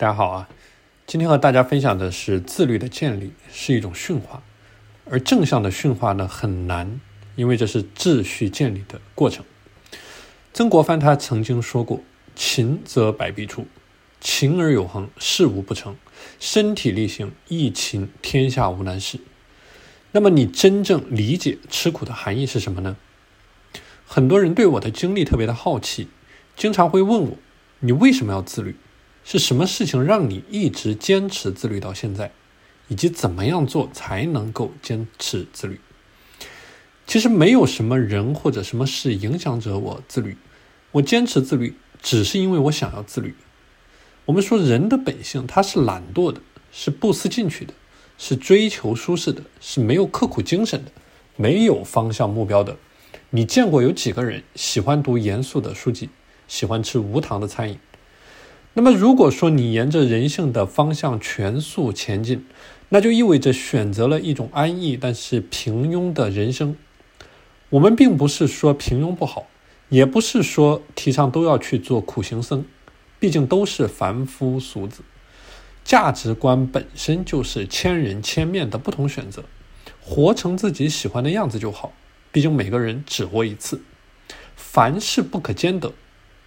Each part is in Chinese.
大家好啊！今天和大家分享的是自律的建立是一种驯化，而正向的驯化呢很难，因为这是秩序建立的过程。曾国藩他曾经说过：“勤则百弊出，勤而有恒，事无不成。身体力行，一勤天下无难事。”那么你真正理解吃苦的含义是什么呢？很多人对我的经历特别的好奇，经常会问我：“你为什么要自律？”是什么事情让你一直坚持自律到现在，以及怎么样做才能够坚持自律？其实没有什么人或者什么事影响着我自律，我坚持自律只是因为我想要自律。我们说人的本性它是懒惰的，是不思进取的，是追求舒适的，是没有刻苦精神的，没有方向目标的。你见过有几个人喜欢读严肃的书籍，喜欢吃无糖的餐饮？那么，如果说你沿着人性的方向全速前进，那就意味着选择了一种安逸但是平庸的人生。我们并不是说平庸不好，也不是说提倡都要去做苦行僧，毕竟都是凡夫俗子。价值观本身就是千人千面的不同选择，活成自己喜欢的样子就好。毕竟每个人只活一次，凡事不可兼得。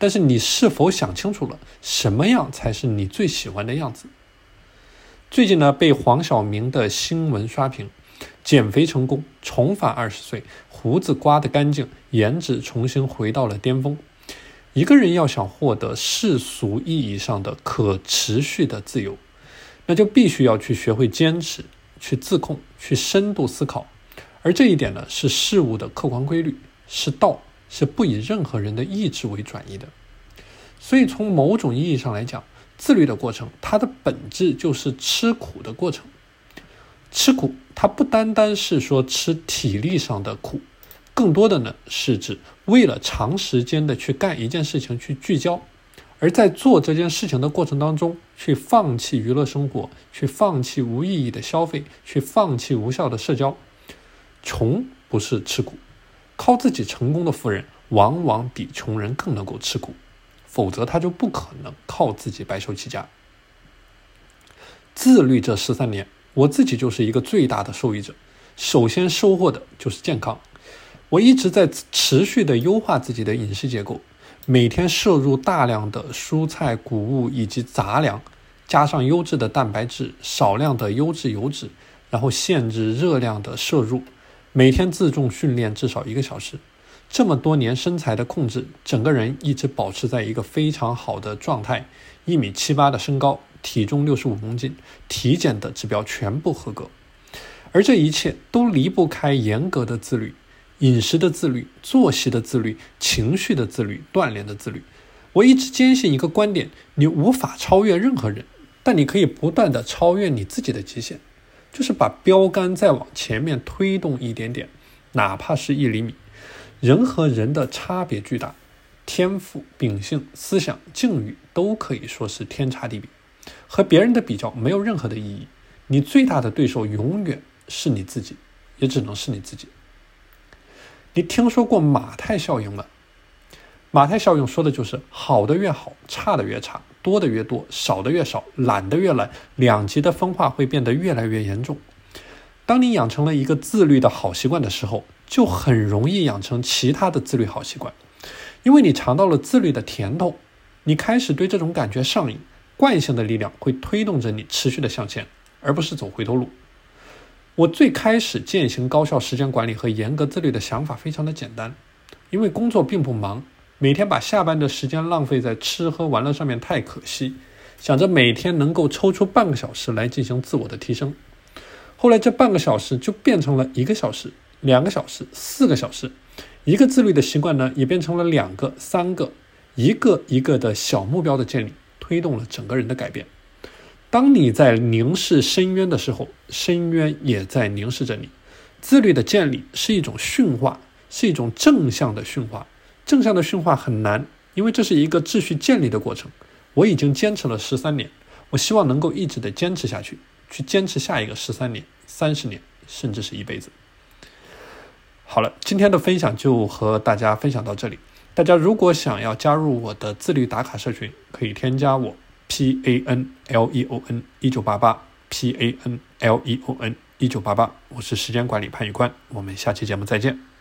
但是你是否想清楚了，什么样才是你最喜欢的样子？最近呢，被黄晓明的新闻刷屏，减肥成功，重返二十岁，胡子刮得干净，颜值重新回到了巅峰。一个人要想获得世俗意义上的可持续的自由，那就必须要去学会坚持，去自控，去深度思考。而这一点呢，是事物的客观规律，是道。是不以任何人的意志为转移的，所以从某种意义上来讲，自律的过程，它的本质就是吃苦的过程。吃苦，它不单单是说吃体力上的苦，更多的呢是指为了长时间的去干一件事情去聚焦，而在做这件事情的过程当中，去放弃娱乐生活，去放弃无意义的消费，去放弃无效的社交。穷不是吃苦。靠自己成功的富人，往往比穷人更能够吃苦，否则他就不可能靠自己白手起家。自律这十三年，我自己就是一个最大的受益者。首先收获的就是健康，我一直在持续的优化自己的饮食结构，每天摄入大量的蔬菜、谷物以及杂粮，加上优质的蛋白质，少量的优质油脂，然后限制热量的摄入。每天自重训练至少一个小时，这么多年身材的控制，整个人一直保持在一个非常好的状态，一米七八的身高，体重六十五公斤，体检的指标全部合格，而这一切都离不开严格的自律，饮食的自律，作息的自律，情绪的自律，锻炼的自律。我一直坚信一个观点：你无法超越任何人，但你可以不断的超越你自己的极限。就是把标杆再往前面推动一点点，哪怕是一厘米。人和人的差别巨大，天赋、秉性、思想、境遇都可以说是天差地别。和别人的比较没有任何的意义。你最大的对手永远是你自己，也只能是你自己。你听说过马太效应吗？马太效应说的就是好的越好，差的越差。多的越多，少的越少，懒的越懒，两极的分化会变得越来越严重。当你养成了一个自律的好习惯的时候，就很容易养成其他的自律好习惯，因为你尝到了自律的甜头，你开始对这种感觉上瘾，惯性的力量会推动着你持续的向前，而不是走回头路。我最开始践行高效时间管理和严格自律的想法非常的简单，因为工作并不忙。每天把下班的时间浪费在吃喝玩乐上面太可惜，想着每天能够抽出半个小时来进行自我的提升。后来这半个小时就变成了一个小时、两个小时、四个小时，一个自律的习惯呢也变成了两个、三个，一个一个的小目标的建立，推动了整个人的改变。当你在凝视深渊的时候，深渊也在凝视着你。自律的建立是一种驯化，是一种正向的驯化。正向的驯化很难，因为这是一个秩序建立的过程。我已经坚持了十三年，我希望能够一直的坚持下去，去坚持下一个十三年、三十年，甚至是一辈子。好了，今天的分享就和大家分享到这里。大家如果想要加入我的自律打卡社群，可以添加我 p a n l e o n 一九八八 p a n l e o n 一九八八，我是时间管理潘宇宽，我们下期节目再见。